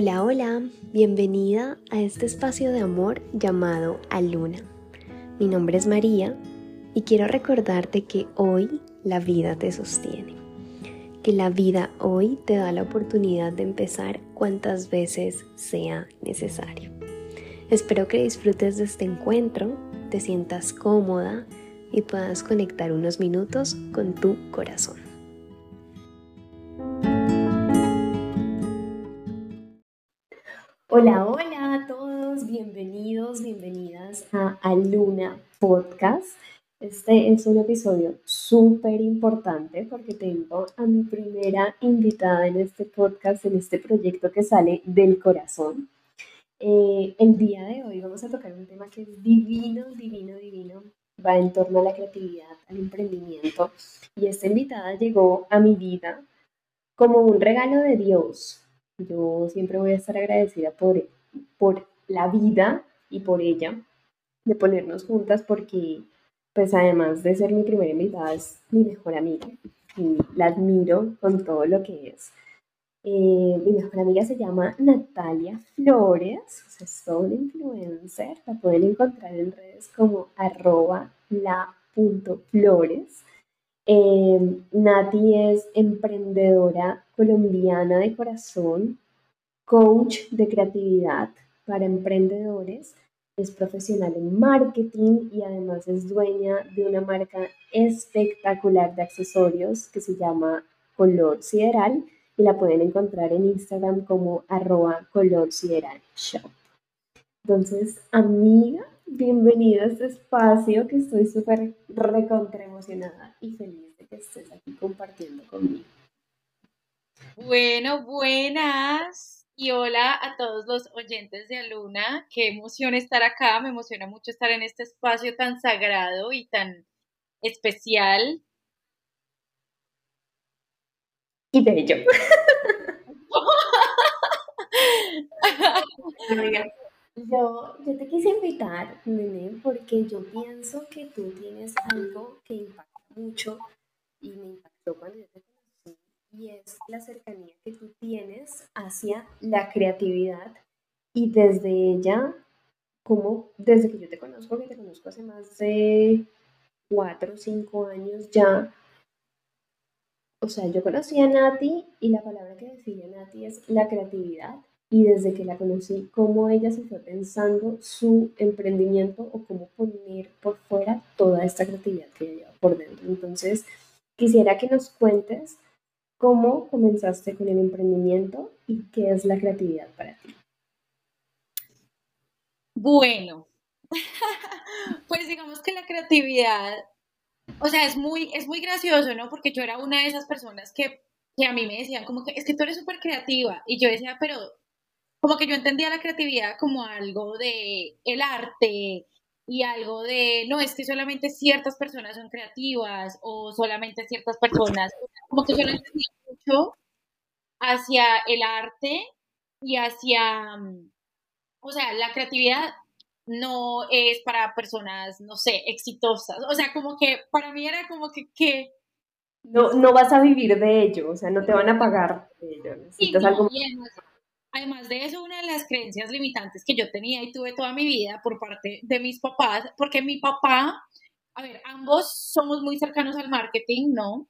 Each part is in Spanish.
Hola, hola, bienvenida a este espacio de amor llamado Aluna. Mi nombre es María y quiero recordarte que hoy la vida te sostiene, que la vida hoy te da la oportunidad de empezar cuantas veces sea necesario. Espero que disfrutes de este encuentro, te sientas cómoda y puedas conectar unos minutos con tu corazón. Hola, hola a todos, bienvenidos, bienvenidas a Aluna Podcast. Este es un episodio súper importante porque tengo a mi primera invitada en este podcast, en este proyecto que sale del corazón. Eh, el día de hoy vamos a tocar un tema que es divino, divino, divino. Va en torno a la creatividad, al emprendimiento. Y esta invitada llegó a mi vida como un regalo de Dios, yo siempre voy a estar agradecida por, por la vida y por ella, de ponernos juntas, porque pues además de ser mi primera invitada, es mi mejor amiga y la admiro con todo lo que es. Eh, mi mejor amiga se llama Natalia Flores, es una influencer, la pueden encontrar en redes como arroba la.flores. Eh, Nati es emprendedora colombiana de corazón, coach de creatividad para emprendedores, es profesional en marketing y además es dueña de una marca espectacular de accesorios que se llama Color Sideral y la pueden encontrar en Instagram como arroba color sideral shop. Entonces, amiga, bienvenida a este espacio que estoy súper recontra emocionada y feliz de que estés aquí compartiendo conmigo. Bueno, buenas. Y hola a todos los oyentes de Aluna. Qué emoción estar acá. Me emociona mucho estar en este espacio tan sagrado y tan especial. Y bello. Yo, yo te quise invitar, nene, porque yo pienso que tú tienes algo que impacta mucho y me impactó cuando yo te conocí y es la cercanía que tú tienes hacia la creatividad y desde ella, como desde que yo te conozco, que te conozco hace más de cuatro o cinco años ya, o sea, yo conocí a Nati y la palabra que decía Nati es la creatividad y desde que la conocí, cómo ella se fue pensando su emprendimiento o cómo poner por fuera toda esta creatividad que ella lleva por dentro. Entonces, quisiera que nos cuentes cómo comenzaste con el emprendimiento y qué es la creatividad para ti. Bueno, pues digamos que la creatividad, o sea, es muy, es muy gracioso, ¿no? Porque yo era una de esas personas que, que a mí me decían como que es que tú eres súper creativa y yo decía, pero como que yo entendía la creatividad como algo de el arte y algo de, no, es que solamente ciertas personas son creativas o solamente ciertas personas, como que yo no entendía mucho hacia el arte y hacia, mm, o sea, la creatividad no es para personas, no sé, exitosas, o sea, como que para mí era como que, que no, no vas a vivir de ello, o sea, no te van a pagar de ello. Necesitas algo... Además de eso, una de las creencias limitantes que yo tenía y tuve toda mi vida por parte de mis papás, porque mi papá, a ver, ambos somos muy cercanos al marketing, ¿no?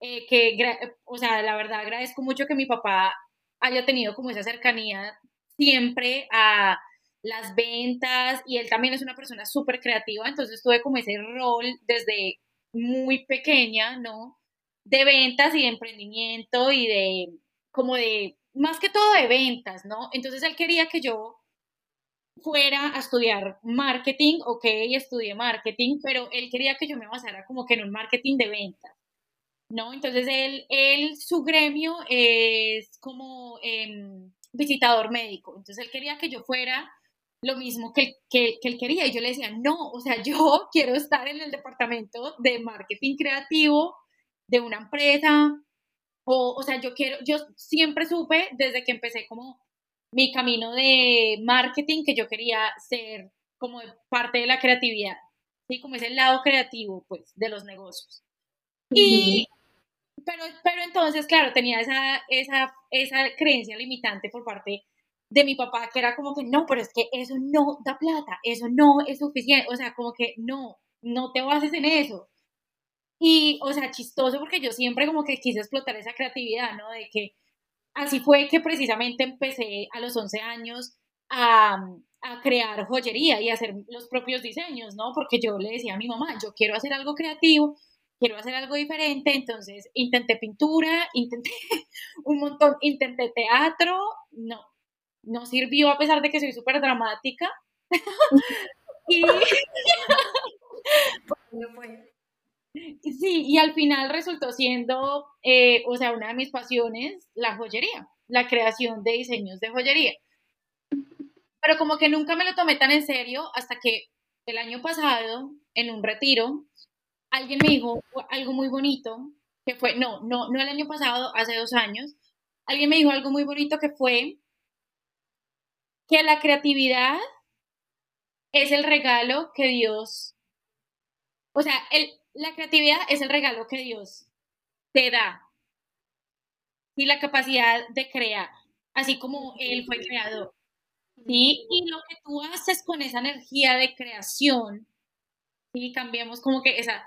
Eh, que, o sea, la verdad agradezco mucho que mi papá haya tenido como esa cercanía siempre a las ventas y él también es una persona súper creativa, entonces tuve como ese rol desde muy pequeña, ¿no? De ventas y de emprendimiento y de como de más que todo de ventas, ¿no? Entonces él quería que yo fuera a estudiar marketing, ok, estudié marketing, pero él quería que yo me basara como que en un marketing de ventas, ¿no? Entonces él, él su gremio es como em, visitador médico, entonces él quería que yo fuera lo mismo que, que, que él quería y yo le decía, no, o sea, yo quiero estar en el departamento de marketing creativo de una empresa, o, o sea, yo quiero, yo siempre supe desde que empecé como mi camino de marketing que yo quería ser como parte de la creatividad, ¿sí? Como es el lado creativo, pues, de los negocios. Y, pero, pero entonces, claro, tenía esa, esa, esa creencia limitante por parte de mi papá, que era como que no, pero es que eso no da plata, eso no es suficiente, o sea, como que no, no te bases en eso. Y, o sea, chistoso porque yo siempre como que quise explotar esa creatividad, ¿no? De que así fue que precisamente empecé a los 11 años a, a crear joyería y hacer los propios diseños, ¿no? Porque yo le decía a mi mamá, yo quiero hacer algo creativo, quiero hacer algo diferente, entonces intenté pintura, intenté un montón, intenté teatro, no, no sirvió a pesar de que soy súper dramática. y... Sí, y al final resultó siendo, eh, o sea, una de mis pasiones, la joyería, la creación de diseños de joyería. Pero como que nunca me lo tomé tan en serio hasta que el año pasado, en un retiro, alguien me dijo algo muy bonito, que fue, no, no, no el año pasado, hace dos años, alguien me dijo algo muy bonito que fue que la creatividad es el regalo que Dios, o sea, el, la creatividad es el regalo que Dios te da y la capacidad de crear, así como Él fue creador. ¿sí? Y lo que tú haces con esa energía de creación, ¿sí? cambiemos como que esa,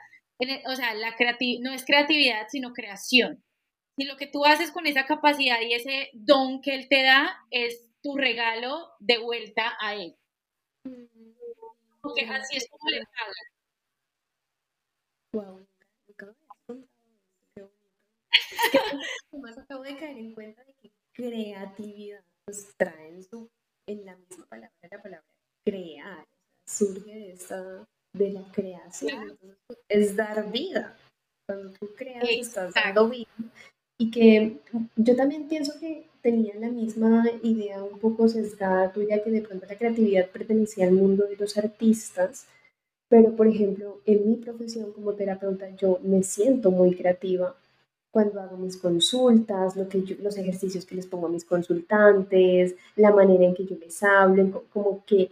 o sea, la no es creatividad, sino creación. Y lo que tú haces con esa capacidad y ese don que Él te da es tu regalo de vuelta a Él. Porque así es como le pagan. Wow, más acabo de caer en cuenta de que creatividad pues, trae en, su, en la misma palabra la palabra crear, surge de esta de la creación, es dar vida. Cuando tú creas estás dando vida y que yo también pienso que tenía la misma idea un poco sesgada tuya que de pronto la creatividad pertenecía al mundo de los artistas pero, por ejemplo, en mi profesión como terapeuta, yo me siento muy creativa cuando hago mis consultas, lo que los ejercicios que les pongo a mis consultantes, la manera en que yo les hablo, como que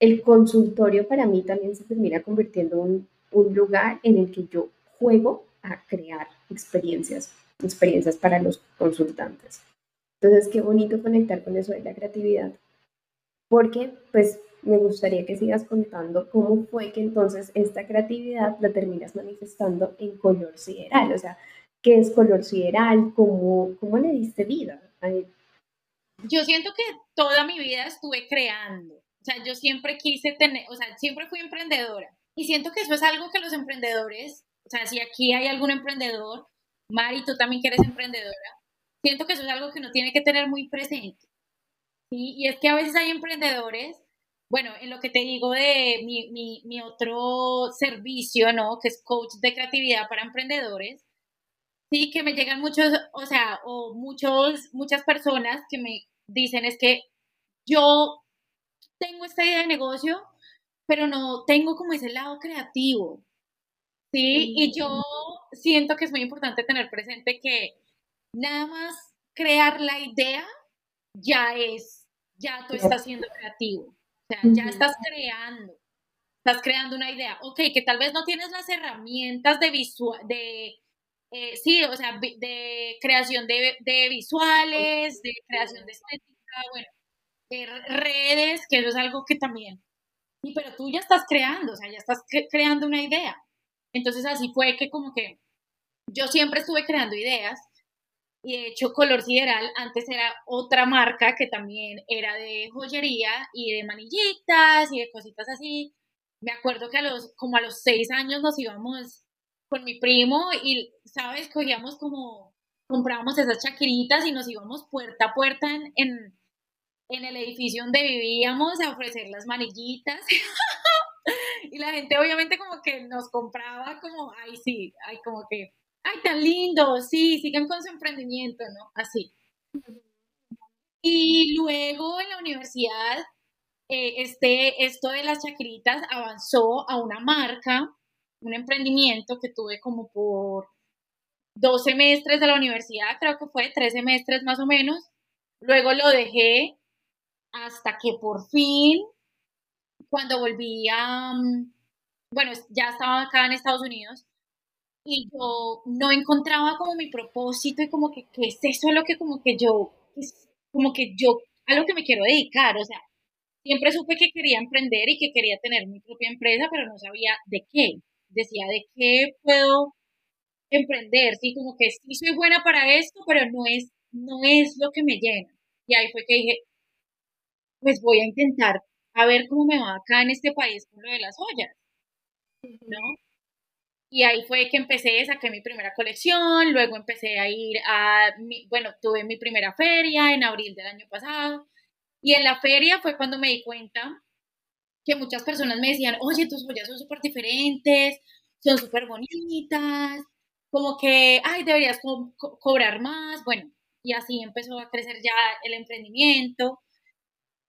el consultorio para mí también se termina convirtiendo en un lugar en el que yo juego a crear experiencias, experiencias para los consultantes. Entonces, qué bonito conectar con eso de la creatividad, porque pues me gustaría que sigas contando cómo fue que entonces esta creatividad la terminas manifestando en color sideral. O sea, ¿qué es color sideral? ¿Cómo, cómo le diste vida? Yo siento que toda mi vida estuve creando. O sea, yo siempre quise tener, o sea, siempre fui emprendedora. Y siento que eso es algo que los emprendedores, o sea, si aquí hay algún emprendedor, Mari, tú también que eres emprendedora, siento que eso es algo que uno tiene que tener muy presente. Y es que a veces hay emprendedores bueno, en lo que te digo de mi, mi, mi, otro servicio, ¿no? Que es coach de creatividad para emprendedores, sí, que me llegan muchos, o sea, o muchos, muchas personas que me dicen es que yo tengo esta idea de negocio, pero no tengo como ese lado creativo, ¿sí? Y yo siento que es muy importante tener presente que nada más crear la idea ya es, ya tú estás siendo creativo. O sea, ya estás creando, estás creando una idea. Ok, que tal vez no tienes las herramientas de visual, de, eh, sí, o sea, de creación de, de, visuales, de creación de estética, bueno, de redes, que eso es algo que también. Sí, pero tú ya estás creando, o sea, ya estás creando una idea. Entonces así fue que como que yo siempre estuve creando ideas y de hecho Color Sideral antes era otra marca que también era de joyería y de manillitas y de cositas así. Me acuerdo que a los, como a los seis años nos íbamos con mi primo y, ¿sabes? Cogíamos como, comprábamos esas chaquiritas y nos íbamos puerta a puerta en, en, en el edificio donde vivíamos a ofrecer las manillitas. y la gente obviamente como que nos compraba como, ay sí, ay como que ay, tan lindo, sí, sigan con su emprendimiento, ¿no? Así. Y luego en la universidad, eh, este, esto de las chacritas avanzó a una marca, un emprendimiento que tuve como por dos semestres de la universidad, creo que fue tres semestres más o menos. Luego lo dejé hasta que por fin, cuando volví a, mm, bueno, ya estaba acá en Estados Unidos, y yo no encontraba como mi propósito y como que, ¿qué es eso lo que como que yo, como que yo a lo que me quiero dedicar, o sea, siempre supe que quería emprender y que quería tener mi propia empresa, pero no sabía de qué. Decía, ¿de qué puedo emprender? Sí, como que sí soy buena para esto, pero no es, no es lo que me llena. Y ahí fue que dije, pues voy a intentar a ver cómo me va acá en este país con lo de las ollas, ¿no? Y ahí fue que empecé, saqué mi primera colección, luego empecé a ir a, bueno, tuve mi primera feria en abril del año pasado, y en la feria fue cuando me di cuenta que muchas personas me decían, oye, tus ollas son súper diferentes, son súper bonitas, como que, ay, deberías cobrar más, bueno, y así empezó a crecer ya el emprendimiento.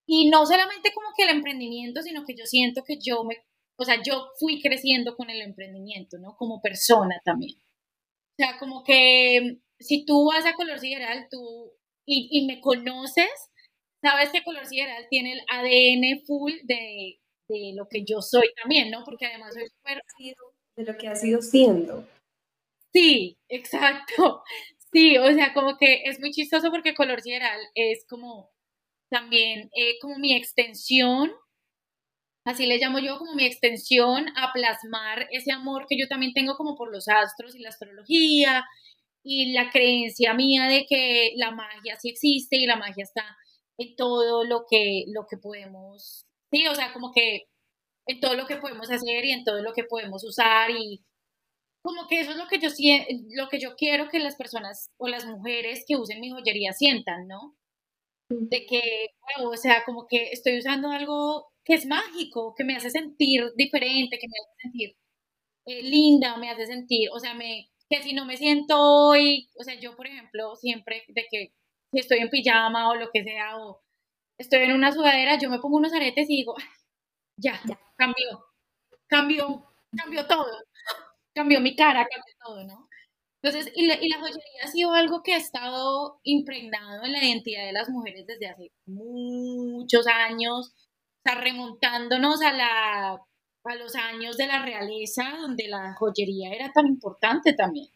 Y no solamente como que el emprendimiento, sino que yo siento que yo me, o sea, yo fui creciendo con el emprendimiento, ¿no? Como persona también. O sea, como que si tú vas a Color Sideral, tú, y, y me conoces, sabes que Color Sideral tiene el ADN full de, de lo que yo soy también, ¿no? Porque además soy súper... De lo que ha sido siendo. Sí, exacto. Sí, o sea, como que es muy chistoso porque Color Sideral es como también eh, como mi extensión, así le llamo yo como mi extensión a plasmar ese amor que yo también tengo como por los astros y la astrología y la creencia mía de que la magia sí existe y la magia está en todo lo que, lo que podemos, sí, o sea, como que en todo lo que podemos hacer y en todo lo que podemos usar y como que eso es lo que yo lo que yo quiero que las personas o las mujeres que usen mi joyería sientan, ¿no? de que, o sea, como que estoy usando algo que es mágico, que me hace sentir diferente, que me hace sentir eh, linda, me hace sentir, o sea, me, que si no me siento hoy, o sea, yo, por ejemplo, siempre de que si estoy en pijama o lo que sea, o estoy en una sudadera, yo me pongo unos aretes y digo, ya, ya, cambió, cambió, cambió todo, cambió mi cara, cambió todo, ¿no? Entonces, y la, y la, joyería ha sido algo que ha estado impregnado en la identidad de las mujeres desde hace muchos años, o sea, remontándonos a, la, a los años de la realeza, donde la joyería era tan importante también.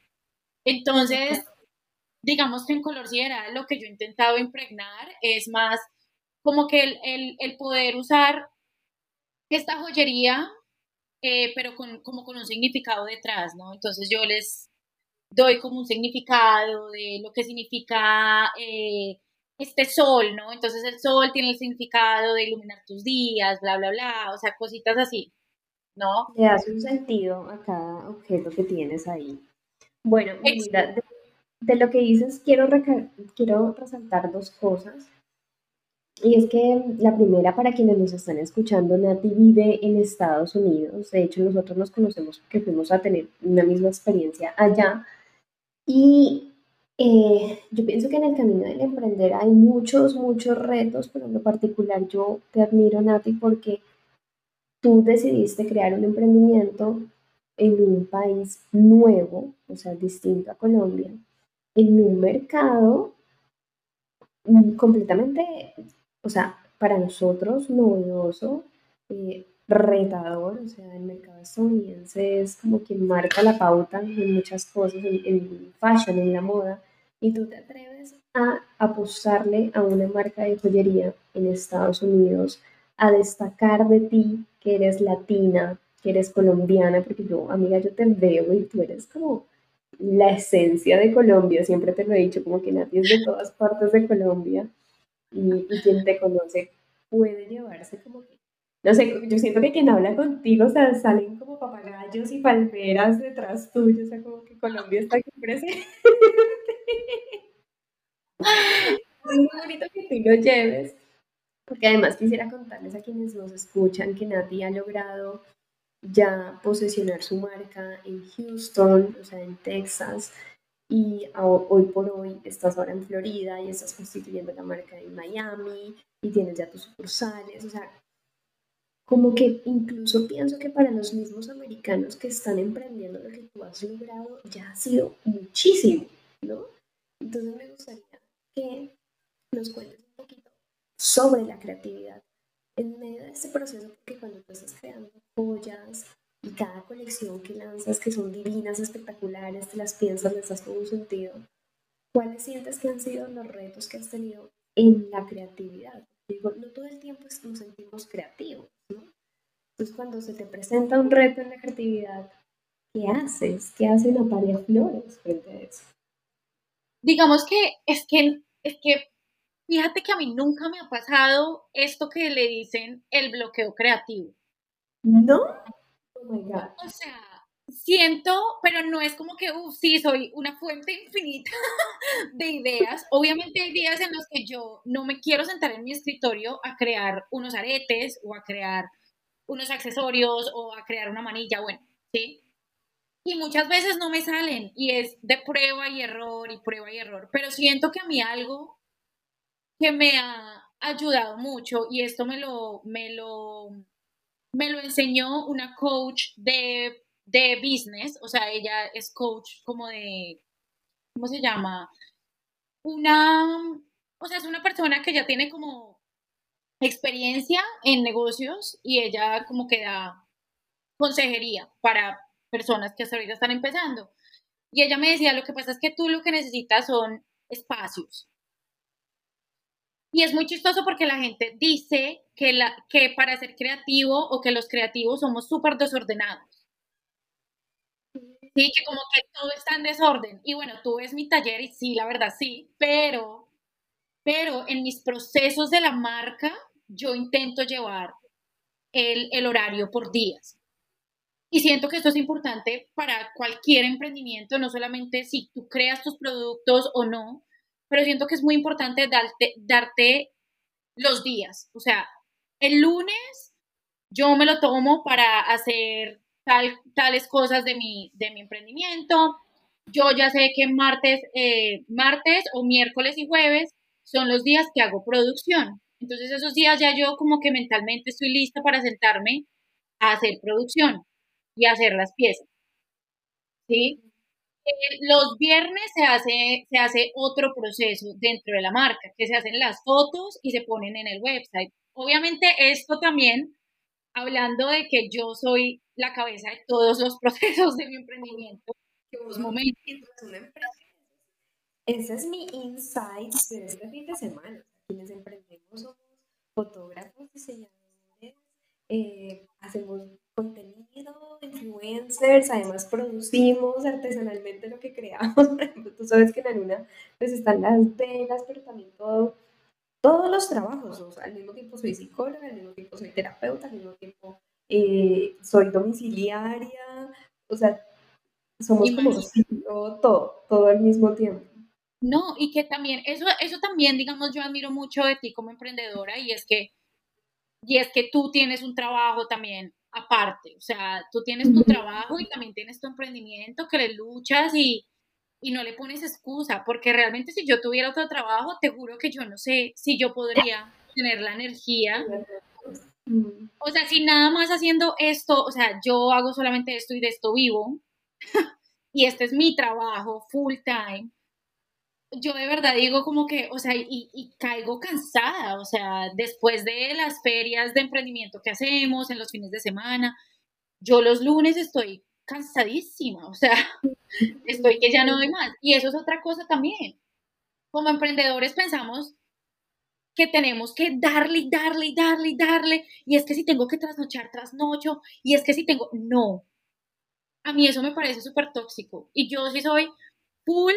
Entonces, digamos que en Color Sideral lo que yo he intentado impregnar es más como que el, el, el poder usar esta joyería, eh, pero con, como con un significado detrás, ¿no? Entonces yo les doy como un significado de lo que significa eh, este sol, ¿no? Entonces el sol tiene el significado de iluminar tus días, bla, bla, bla, o sea, cositas así, ¿no? Le das un sentido a cada objeto que tienes ahí. Bueno, mira, de, lo que dices, quiero, quiero resaltar dos cosas. Y es que la primera, para quienes nos están escuchando, Nati vive en Estados Unidos. De hecho, nosotros nos conocemos porque fuimos a tener una misma experiencia allá. Y eh, yo pienso que en el camino del emprender hay muchos, muchos retos, pero en lo particular yo te admiro, Nati, porque tú decidiste crear un emprendimiento en un país nuevo, o sea, distinto a Colombia, en un mercado completamente, o sea, para nosotros novedoso, eh, retador, o sea, el mercado estadounidense es como que marca la pauta en muchas cosas, en, en fashion, en la moda, y tú te atreves a apostarle a una marca de joyería en Estados Unidos, a destacar de ti que eres latina, que eres colombiana, porque yo, amiga, yo te veo y tú eres como la esencia de Colombia, siempre te lo he dicho, como que Nati es de todas partes de Colombia y, y quien te conoce puede llevarse como que no sé, yo siento que quien habla contigo, o sea, salen como papagayos y palmeras detrás tuyo, o sea, como que Colombia está aquí presente. es muy bonito que tú lo lleves, porque además quisiera contarles a quienes nos escuchan que Nati ha logrado ya posesionar su marca en Houston, o sea, en Texas, y hoy por hoy estás ahora en Florida y estás constituyendo la marca en Miami y tienes ya tus sucursales, o sea, como que incluso pienso que para los mismos americanos que están emprendiendo lo que tú has logrado ya ha sido muchísimo, ¿no? Entonces me gustaría que nos cuentes un poquito sobre la creatividad en medio de este proceso, porque cuando tú estás creando joyas y cada colección que lanzas, que son divinas, espectaculares, te las piensas, les das todo un sentido, ¿cuáles sientes que han sido los retos que has tenido en la creatividad. Digo, no todo el tiempo nos sentimos creativos, ¿no? Entonces, cuando se te presenta un reto en la creatividad, ¿qué haces? ¿Qué hace Natalia Flores frente a eso? Digamos que es que, es que fíjate que a mí nunca me ha pasado esto que le dicen el bloqueo creativo. ¿No? Oh my God. O sea, siento, pero no es como que, uff, sí, soy una fuente infinita de ideas. Obviamente hay días en los que yo no me quiero sentar en mi escritorio a crear unos aretes o a crear unos accesorios o a crear una manilla, bueno, ¿sí? Y muchas veces no me salen y es de prueba y error y prueba y error, pero siento que a mí algo que me ha ayudado mucho y esto me lo, me lo, me lo enseñó una coach de, de business, o sea, ella es coach como de, ¿cómo se llama? Una, o sea, es una persona que ya tiene como experiencia en negocios y ella como que da consejería para personas que hasta ahorita están empezando. Y ella me decía, lo que pasa es que tú lo que necesitas son espacios. Y es muy chistoso porque la gente dice que, la, que para ser creativo o que los creativos somos súper desordenados. Sí, que como que todo está en desorden. Y bueno, tú ves mi taller y sí, la verdad sí, pero pero en mis procesos de la marca yo intento llevar el, horario por días. Y siento que esto es importante para cualquier emprendimiento, no solamente si tú creas tus productos o no, pero siento que es muy importante darte, darte los días. O sea, el lunes yo me lo tomo para hacer tal, tales cosas de mi, de mi emprendimiento. Yo ya sé que martes, eh, martes o miércoles y jueves son los días que hago producción. Entonces esos días ya yo como que mentalmente estoy lista para sentarme a hacer producción y hacer las piezas. ¿Sí? Eh, los viernes se hace, se hace otro proceso dentro de la marca, que se hacen las fotos y se ponen en el website. Obviamente esto también, hablando de que yo soy la cabeza de todos los procesos de mi emprendimiento, que momentos. Ese es mi insight de este fin de semana. Quienes emprendemos somos fotógrafos, diseñadores, eh, hacemos contenido, influencers, además producimos artesanalmente lo que creamos. Tú sabes que en la luna pues están las velas, pero también todo, todos los trabajos. O sea, al mismo tiempo soy psicóloga, al mismo tiempo soy terapeuta, al mismo tiempo eh, soy domiciliaria. O sea, somos como todo, todo al mismo tiempo. No, y que también, eso, eso también, digamos, yo admiro mucho de ti como emprendedora y es que, y es que tú tienes un trabajo también aparte, o sea, tú tienes tu trabajo y también tienes tu emprendimiento que le luchas y, y no le pones excusa, porque realmente si yo tuviera otro trabajo, te juro que yo no sé si yo podría tener la energía. O sea, si nada más haciendo esto, o sea, yo hago solamente esto y de esto vivo, y este es mi trabajo full time, yo de verdad digo como que, o sea, y, caigo cansada, o sea, después de las ferias de emprendimiento que hacemos en los fines de semana, yo los lunes estoy cansadísima, o sea, estoy que ya no doy más. Y eso es otra cosa también. Como emprendedores pensamos que tenemos que darle, darle, darle, darle, y es que si tengo que trasnochar, trasnocho, y es que si tengo, no. A mí eso me parece súper tóxico. Y yo sí soy full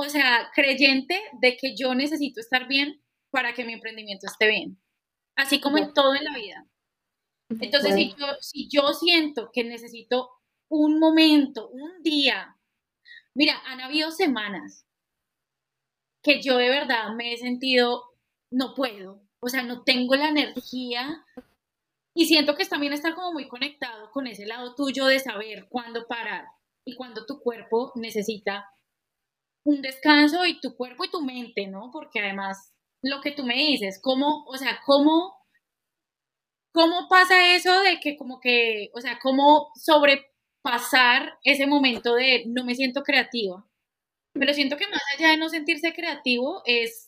o sea, creyente de que yo necesito estar bien para que mi emprendimiento esté bien, así como en todo en la vida. Entonces, si, yo, si yo siento que necesito un momento, un día, mira, han habido semanas que yo de verdad me he sentido, no puedo, o sea, no tengo la energía y siento que también estar como muy conectado con ese lado tuyo de saber cuándo parar y cuándo tu cuerpo necesita un descanso y tu cuerpo y tu mente, ¿no? Porque además, lo que tú me dices, ¿cómo, o sea, cómo, cómo pasa eso de que como que, o sea, cómo sobrepasar ese momento de no me siento creativa? Pero siento que más allá de no sentirse creativo es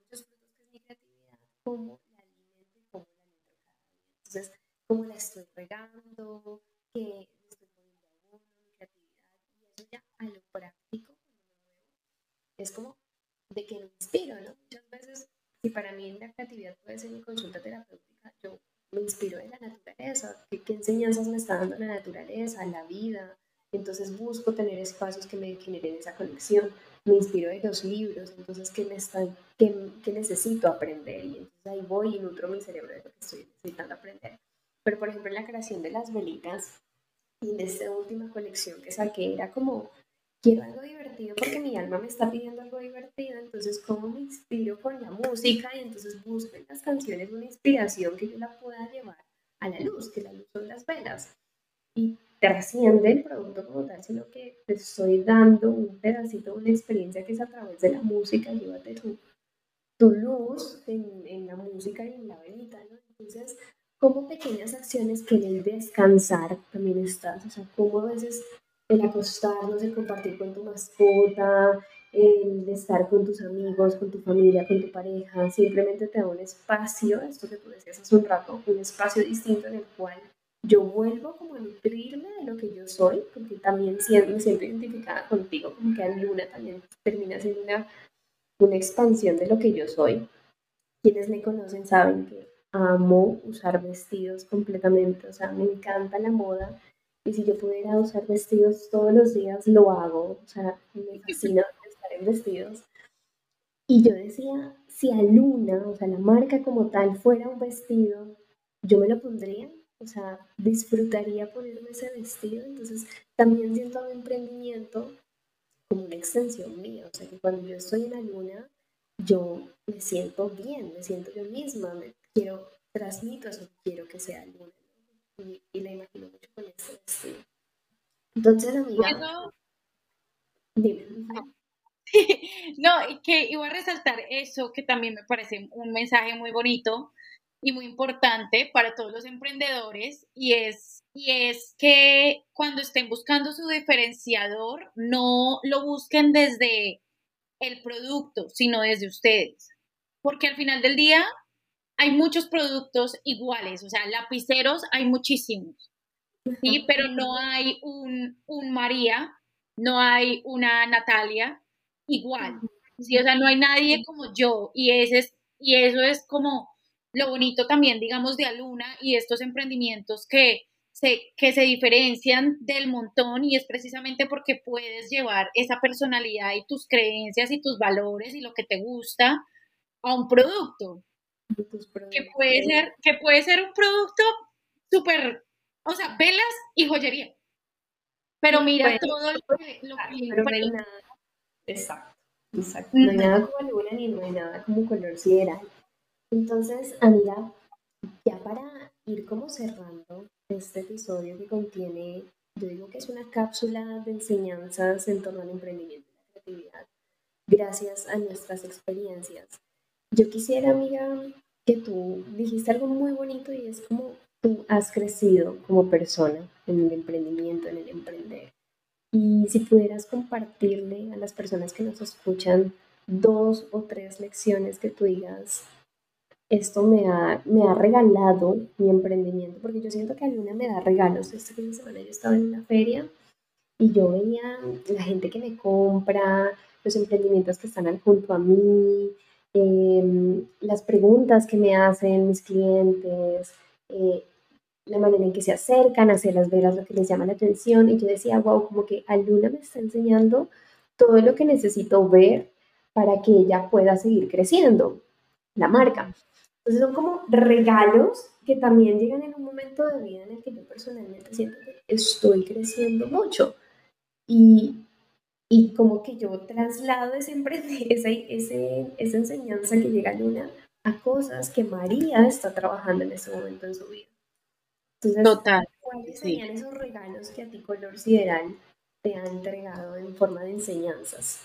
cómo la alimento y cómo la nutro cada día. Entonces, cómo la estoy regando, que le estoy poniendo abono, mi creatividad, y eso ya a lo práctico, es como de que me inspiro, ¿no? Muchas veces, si para mí la creatividad puede ser mi consulta terapéutica, yo me inspiro en la naturaleza, ¿Qué, qué, enseñanzas me está dando la naturaleza, la vida. Entonces busco tener espacios que me generen esa conexión. Me inspiro de los libros, entonces ¿qué, me qué, qué necesito aprender? Y entonces ahí voy y nutro mi cerebro de lo que estoy necesitando aprender. Pero por ejemplo en la creación de las velitas y en esta última colección que saqué era como quiero algo divertido porque mi alma me está pidiendo algo divertido, entonces cómo me inspiro con la música y entonces busco en las canciones una inspiración que yo la pueda llevar a la luz, que la luz son las velas. Y trasciende el producto como tal, sino que te estoy dando un pedacito, una experiencia que es a través de la música, llévate tu, tu luz en, en la música y en la velita, ¿no? Entonces, como pequeñas acciones que en el descansar también estás, o sea, como a veces el acostarnos, el compartir con tu mascota, el estar con tus amigos, con tu familia, con tu pareja, simplemente te da un espacio, esto que tú decías hace un rato, un espacio distinto en el cual yo vuelvo como a nutrirme de lo que yo soy, porque también siento, me siento identificada contigo, como que Luna también termina siendo una, una expansión de lo que yo soy. Quienes me conocen saben que amo usar vestidos completamente, o sea, me encanta la moda y si yo pudiera usar vestidos todos los días, lo hago. O sea, me fascina estar en vestidos. Y yo decía, si a Luna, o sea, la marca como tal, fuera un vestido, yo me lo pondría. O sea, disfrutaría ponerme ese vestido. Entonces, también siento mi emprendimiento como una extensión mía. O sea, que cuando yo estoy en la luna, yo me siento bien, me siento yo misma, me quiero, transmito eso, quiero que sea luna y, la imagino mucho con este vestido. Entonces, amiga, dime. no, y que iba a resaltar eso, que también me parece un mensaje muy bonito y muy importante para todos los emprendedores, y es, y es que cuando estén buscando su diferenciador, no lo busquen desde el producto, sino desde ustedes. Porque al final del día, hay muchos productos iguales, o sea, lapiceros hay muchísimos, ¿sí? Pero no hay un, un María, no hay una Natalia igual, ¿sí? O sea, no hay nadie como yo y, ese es, y eso es como lo bonito también, digamos, de Aluna y estos emprendimientos que se, que se diferencian del montón y es precisamente porque puedes llevar esa personalidad y tus creencias y tus valores y lo que te gusta a un producto que puede ser, que puede ser un producto súper, o sea, velas y joyería. Pero mira todo lo que, lo que pero no hay nada. Exacto, exacto. No hay nada como luna ni no hay nada como color sideral. Entonces, amiga, ya para ir como cerrando este episodio que contiene, yo digo que es una cápsula de enseñanzas en torno al emprendimiento y la creatividad, gracias a nuestras experiencias. Yo quisiera, amiga, que tú dijiste algo muy bonito y es como tú has crecido como persona en el emprendimiento, en el emprender. Y si pudieras compartirle a las personas que nos escuchan dos o tres lecciones que tú digas, esto me ha, me ha regalado mi emprendimiento, porque yo siento que alguna me da regalos. Este fin de semana yo estaba en una feria y yo veía la gente que me compra, los emprendimientos que están junto a mí, Em, las preguntas que me hacen mis clientes, eh, la manera en que se acercan hacer las velas, lo que les llama la atención. Y yo decía, wow, como que Aluna me está enseñando todo lo que necesito ver para que ella pueda seguir creciendo, la marca. Entonces son como regalos que también llegan en un momento de vida en el que yo personalmente siento que estoy creciendo mucho. Y y como que yo traslado ese, ese, ese, esa enseñanza que llega a Luna a cosas que María está trabajando en ese momento en su vida. Entonces, Total. ¿cuáles serían esos regalos que a ti Color Sideral te ha entregado en forma de enseñanzas?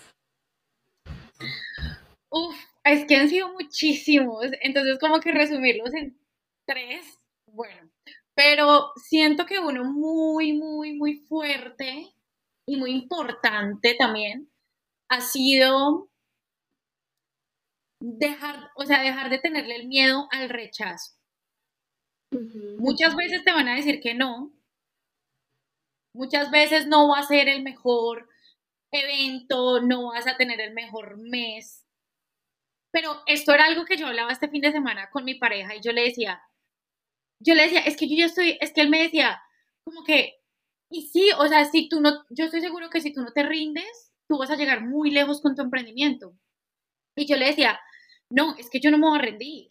Es que han sido muchísimos, entonces como que resumirlos en tres, bueno, Pero siento que uno muy, muy, muy fuerte y muy importante también ha sido dejar, o sea, dejar de tenerle el miedo al rechazo. Muchas veces te van a decir que no. Muchas veces no va a ser el mejor evento, no vas a tener el mejor mes. Pero esto era algo que yo hablaba este fin de semana con mi pareja y yo le decía, yo le decía, es que yo ya estoy, es que él me decía, como que, y sí, o sea, si tú no, yo estoy seguro que si tú no te rindes, tú vas a llegar muy lejos con tu emprendimiento. Y yo le decía, no, es que yo no me voy a rendir.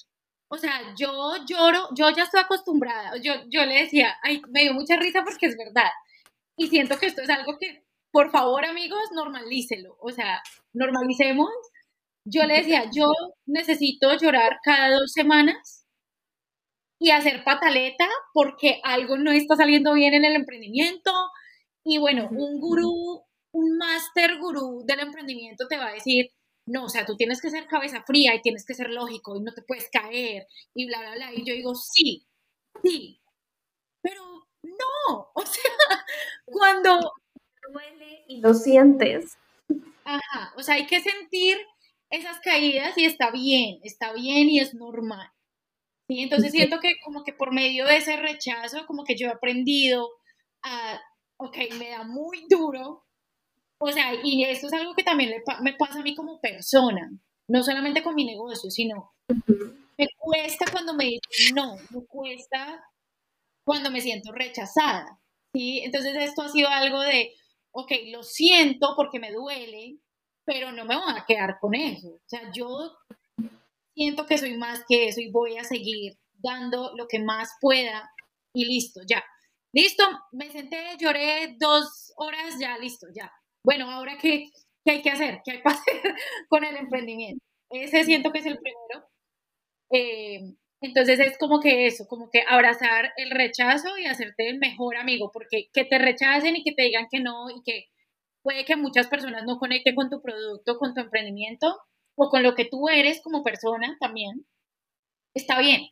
O sea, yo lloro, yo ya estoy acostumbrada. Yo, yo le decía, ay, me dio mucha risa porque es verdad. Y siento que esto es algo que, por favor, amigos, normalícelo. O sea, normalicemos. Yo le decía, yo necesito llorar cada dos semanas y hacer pataleta porque algo no está saliendo bien en el emprendimiento. Y bueno, un gurú, un máster gurú del emprendimiento te va a decir, no, o sea, tú tienes que ser cabeza fría y tienes que ser lógico y no te puedes caer y bla, bla, bla. Y yo digo, sí, sí, pero no, o sea, cuando... Duele y lo sientes. Ajá, o sea, hay que sentir esas caídas y está bien, está bien y es normal. ¿sí? Entonces siento que como que por medio de ese rechazo, como que yo he aprendido a, ok, me da muy duro, o sea, y esto es algo que también me pasa a mí como persona, no solamente con mi negocio, sino me cuesta cuando me dicen no, me cuesta cuando me siento rechazada, ¿sí? Entonces esto ha sido algo de, ok, lo siento porque me duele, pero no me voy a quedar con eso. O sea, yo siento que soy más que eso y voy a seguir dando lo que más pueda y listo, ya. Listo, me senté, lloré dos horas, ya, listo, ya bueno, ahora qué, qué hay que hacer, qué hay que hacer con el emprendimiento. Ese siento que es el primero. Eh, entonces es como que eso, como que abrazar el rechazo y hacerte el mejor amigo, porque que te rechacen y que te digan que no y que puede que muchas personas no conecten con tu producto, con tu emprendimiento o con lo que tú eres como persona también, está bien.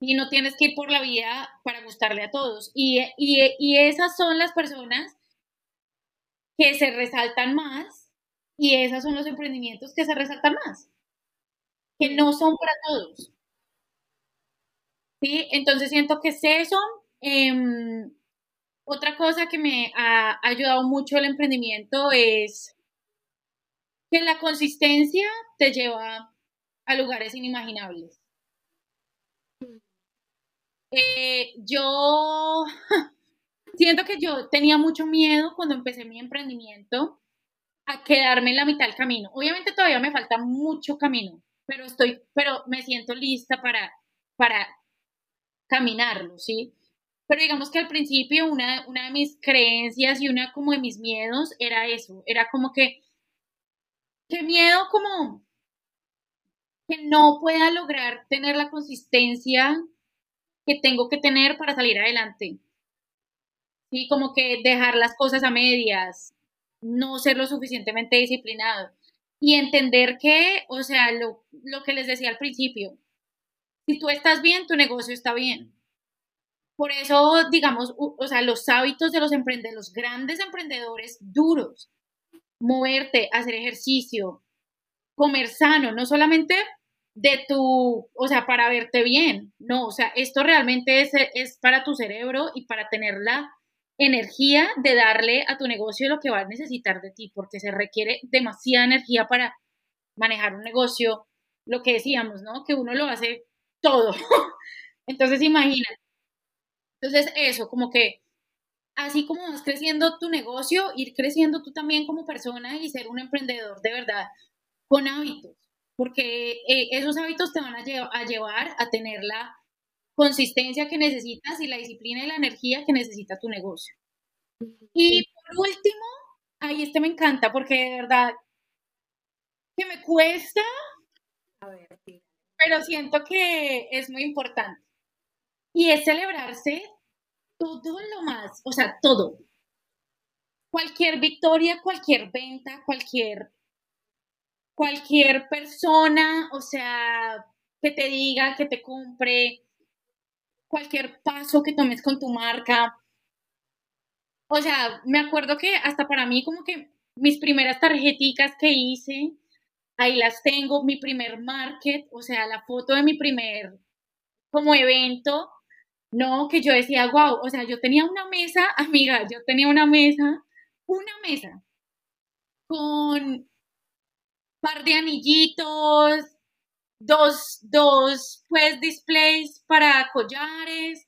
Y no tienes que ir por la vida para gustarle a todos. Y, y, y esas son las personas que se resaltan más y esos son los emprendimientos que se resaltan más, que no son para todos. ¿Sí? Entonces siento que es eso. Em, otra cosa que me ha ayudado mucho el emprendimiento es que la consistencia te lleva a lugares inimaginables. Eh, yo siento que yo tenía mucho miedo cuando empecé mi emprendimiento a quedarme en la mitad del camino. Obviamente todavía me falta mucho camino, pero estoy, pero me siento lista para, para caminarlo, ¿sí? Pero digamos que al principio una, de mis creencias y una como de mis miedos era eso, era como que, qué miedo como que no pueda lograr tener la consistencia que tengo que tener para salir adelante. ¿sí? Como que dejar las cosas a medias, no ser lo suficientemente disciplinado y entender que, o sea, lo, lo que les decía al principio, si tú estás bien, tu negocio está bien. Por eso, digamos, o sea, los hábitos de los emprendedores, los grandes emprendedores duros, moverte, hacer ejercicio, comer sano, no solamente de tu, o sea, para verte bien, no, o sea, esto realmente es, es para tu cerebro y para tenerla energía de darle a tu negocio lo que va a necesitar de ti, porque se requiere demasiada energía para manejar un negocio, lo que decíamos, ¿no? Que uno lo hace todo. Entonces, imagina. Entonces, eso, como que así como vas creciendo tu negocio, ir creciendo tú también como persona y ser un emprendedor de verdad con hábitos, porque eh, esos hábitos te van a, a llevar a tener la consistencia que necesitas y la disciplina y la energía que necesita tu negocio. Y por último, ahí este me encanta porque de verdad que me cuesta, pero siento que es muy importante. Y es celebrarse todo lo más, o sea, todo. Cualquier victoria, cualquier venta, cualquier cualquier persona, o sea, que te diga, que te compre, cualquier paso que tomes con tu marca. O sea, me acuerdo que hasta para mí como que mis primeras tarjeticas que hice, ahí las tengo, mi primer market, o sea, la foto de mi primer como evento, no, que yo decía, wow, o sea, yo tenía una mesa, amiga, yo tenía una mesa, una mesa, con par de anillitos, dos, dos, pues, displays para collares,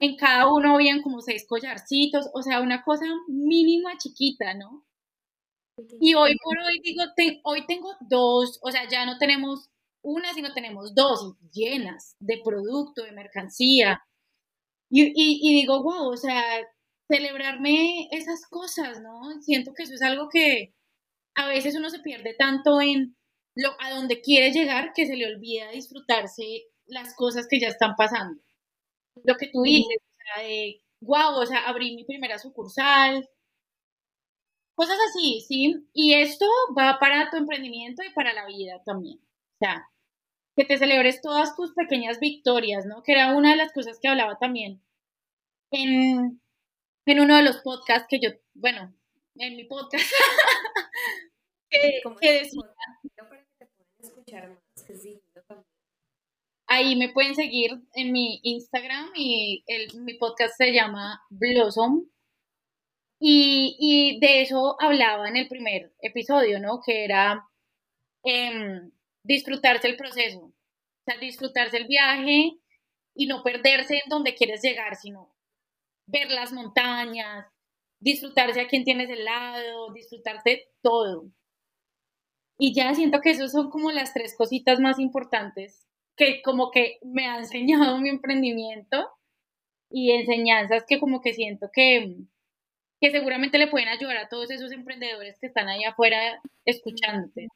en cada uno habían como seis collarcitos, o sea, una cosa mínima, chiquita, ¿no? Y hoy por hoy digo, hoy tengo dos, o sea, ya no tenemos una, sino tenemos dos llenas de producto, de mercancía. Y, y, digo, wow, o sea, celebrarme esas cosas, ¿no? Siento que eso es algo que a veces uno se pierde tanto en lo, a donde quiere llegar que se le olvida disfrutarse las cosas que ya están pasando. Lo que tú dices, o sea, de, wow, o sea, abrí mi primera sucursal, cosas así, ¿sí? Y esto va para tu emprendimiento y para la vida también. O sea, que te celebres todas tus pequeñas victorias, ¿no? Que era una de las cosas que hablaba también en, en uno de los podcasts que yo, bueno, en mi podcast, que, decía, Ahí me pueden seguir en mi Instagram y el, mi podcast se llama Blossom. Y, y, de eso hablaba en el primer episodio, ¿no? Que era eh, disfrutarse el proceso, o sea, disfrutarse el viaje y no perderse en donde quieres llegar, sino ver las montañas, disfrutarse a quien tienes al lado, disfrutarte todo. Y ya siento que esos son como las tres cositas más importantes que como que me ha enseñado mi emprendimiento y enseñanzas que como que siento que, que seguramente le pueden ayudar a todos esos emprendedores que están ahí afuera escuchándote,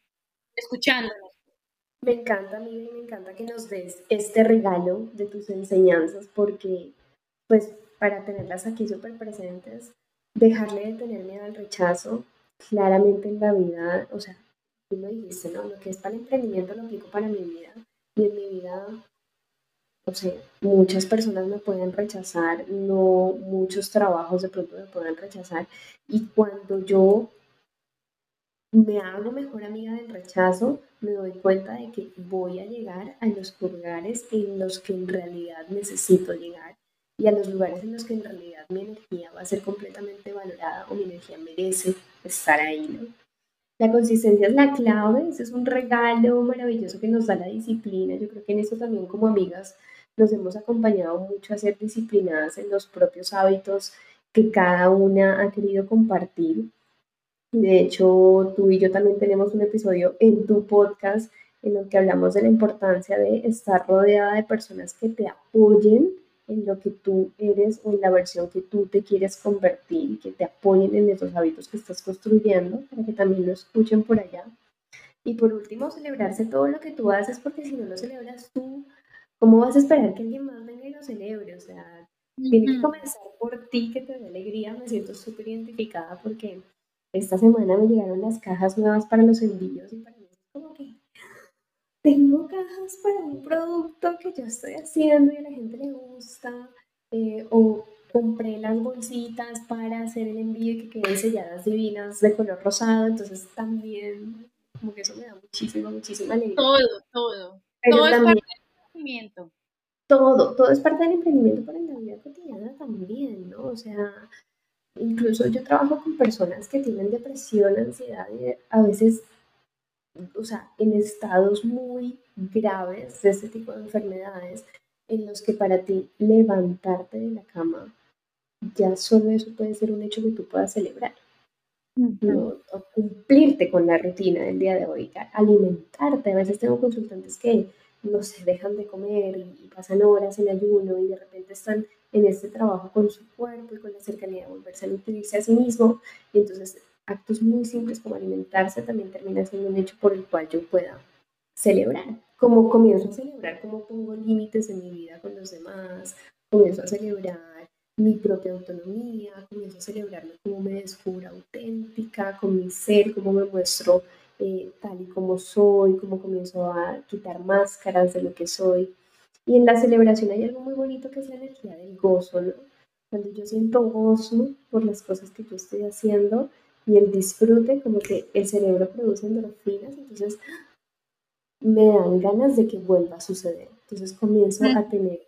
escuchándonos. Me encanta, amiga, y me encanta que nos des este regalo de tus enseñanzas porque, pues, para tenerlas aquí súper presentes, dejarle de tener miedo al rechazo, claramente en la vida, o sea, tú lo dijiste, ¿no? Lo que es para el emprendimiento lo aplico para mi vida. Y en mi vida, o sea, muchas personas me pueden rechazar, no muchos trabajos de pronto me pueden rechazar. Y cuando yo me hago mejor amiga del rechazo, me doy cuenta de que voy a llegar a los lugares en los que en realidad necesito llegar y a los lugares en los que en realidad mi energía va a ser completamente valorada o mi energía merece estar ahí, ¿no? La consistencia es la clave, ese es un regalo maravilloso que nos da la disciplina. Yo creo que en eso también como amigas nos hemos acompañado mucho a ser disciplinadas en los propios hábitos que cada una ha querido compartir. De hecho, tú y yo también tenemos un episodio en tu podcast en el que hablamos de la importancia de estar rodeada de personas que te apoyen en lo que tú eres o en la versión que tú te quieres convertir que te apoyen en esos hábitos que estás construyendo para que también lo escuchen por allá. Y por último, celebrarse todo lo que tú haces porque si no lo celebras tú, ¿cómo vas a esperar que alguien más venga y lo celebre? O sea, tiene que comenzar por ti que te dé alegría. Me siento súper identificada porque esta semana me llegaron las cajas nuevas para los envíos y para mí es como que tengo cajas para un producto que yo estoy haciendo y a la gente le gusta, eh, o compré las bolsitas para hacer el envío y que queden selladas divinas de color rosado, entonces también como que eso me da muchísima, muchísima alegría. Todo, todo. todo es parte del emprendimiento. Todo, todo es parte del emprendimiento, en la vida cotidiana también, ¿no? O sea, incluso yo trabajo con personas que tienen depresión, ansiedad, y a veces o sea, en estados muy graves de este tipo de enfermedades, en los que para ti levantarte de la cama, ya solo eso puede ser un hecho que tú puedas celebrar. o cumplirte con la rutina del día de hoy, alimentarte. A veces tengo consultantes que no se dejan de comer y, pasan horas en ayuno y de repente están en este trabajo con su cuerpo y con la cercanía de volverse a nutrirse a sí mismo. Y entonces actos muy simples como alimentarse también termina siendo un hecho por el cual yo pueda celebrar. Como comienzo a celebrar, como pongo límites en mi vida con los demás, comienzo a celebrar mi propia autonomía, comienzo a celebrarme como me descubro auténtica, con mi ser, cómo me muestro eh, tal y como soy, cómo comienzo a quitar máscaras de lo que soy. Y en la celebración hay algo muy bonito que es la energía del gozo, ¿no? Cuando yo siento gozo por las cosas que yo estoy haciendo y el disfrute, como que el cerebro produce endorfinas, entonces me dan ganas de que vuelva a suceder. Entonces comienzo a tener,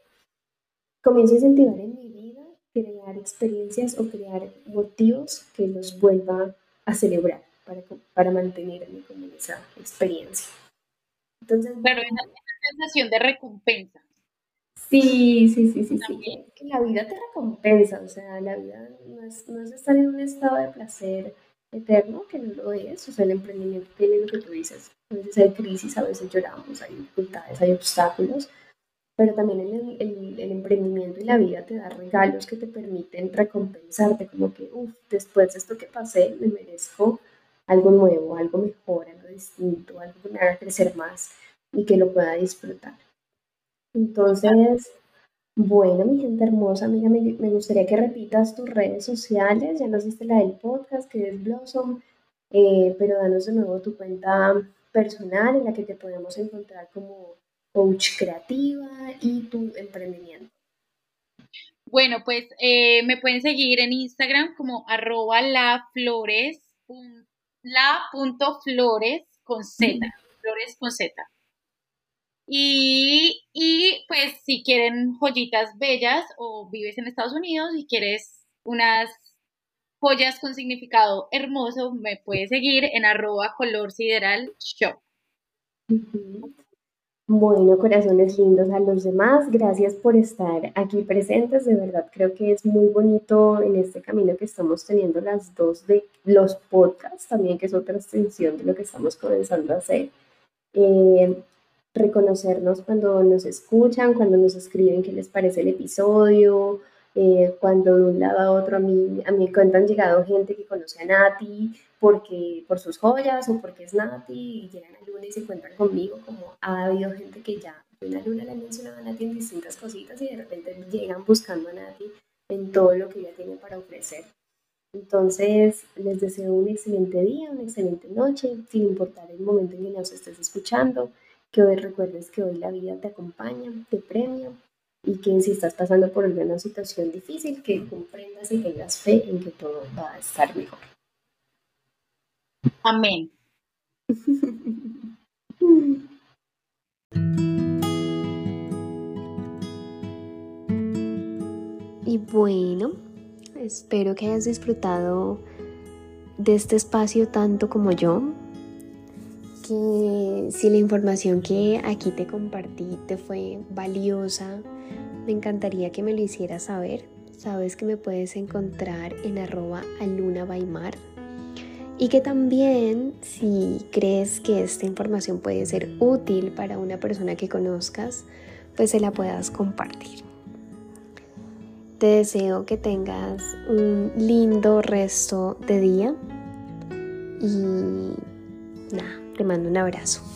comienzo a incentivar en mi vida crear experiencias o crear motivos que los vuelva a celebrar para, para mantenerme como en esa experiencia. Entonces, Pero es una, sensación de recompensa. Sí, sí, sí, sí, sí. Que la vida te recompensa, o sea, la vida no es, no es estar en un estado de placer eterno, que no lo es, o sea, el emprendimiento tiene lo que tú dices, a veces hay crisis, a veces lloramos, hay dificultades, hay obstáculos, pero también el, el, emprendimiento y la vida te da regalos que te permiten recompensarte, como que, uff, después de esto que pasé, me merezco algo nuevo, algo mejor, algo distinto, algo que crecer más y que lo pueda disfrutar. Entonces, bueno, mi gente hermosa, amiga, me, me gustaría que repitas tus redes sociales, ya nos diste la del podcast, que es Blossom, eh, pero danos de nuevo tu cuenta personal en la que te podemos encontrar como coach creativa y tu emprendimiento. Bueno, pues eh, me pueden seguir en Instagram como arroba laflores, la.flores con Z, flores con Z. Y, y, pues si quieren joyitas bellas o vives en Estados Unidos y quieres unas joyas con significado hermoso, me puedes seguir en arroba color sideral shop. Bueno, corazones lindos a los demás, gracias por estar aquí presentes. De verdad, creo que es muy bonito en este camino que estamos teniendo las dos de los podcasts, también que es otra extensión de lo que estamos comenzando a hacer. Eh, reconocernos cuando nos escuchan, cuando nos escriben qué les parece el episodio, eh, cuando de un lado a otro a mí, a mí han llegado gente que conoce a Nati porque, por sus joyas o porque es Nati y llegan a Luna y se encuentran conmigo, como ha habido gente que ya una Luna le mencionaba a Nati en distintas cositas y de repente llegan buscando a Nati en todo lo que ella tiene para ofrecer. Entonces, les deseo un excelente día, una excelente noche, sin importar el momento en que nos estés escuchando, que hoy recuerdes que hoy la vida te acompaña, te premia y que si estás pasando por alguna situación difícil, que comprendas y tengas fe en que todo va a estar mejor. Amén. y bueno, espero que hayas disfrutado de este espacio tanto como yo. Que si la información que aquí te compartí te fue valiosa, me encantaría que me lo hicieras saber. Sabes que me puedes encontrar en arroba aluna y que también si crees que esta información puede ser útil para una persona que conozcas, pues se la puedas compartir. Te deseo que tengas un lindo resto de día y nada, te mando un abrazo.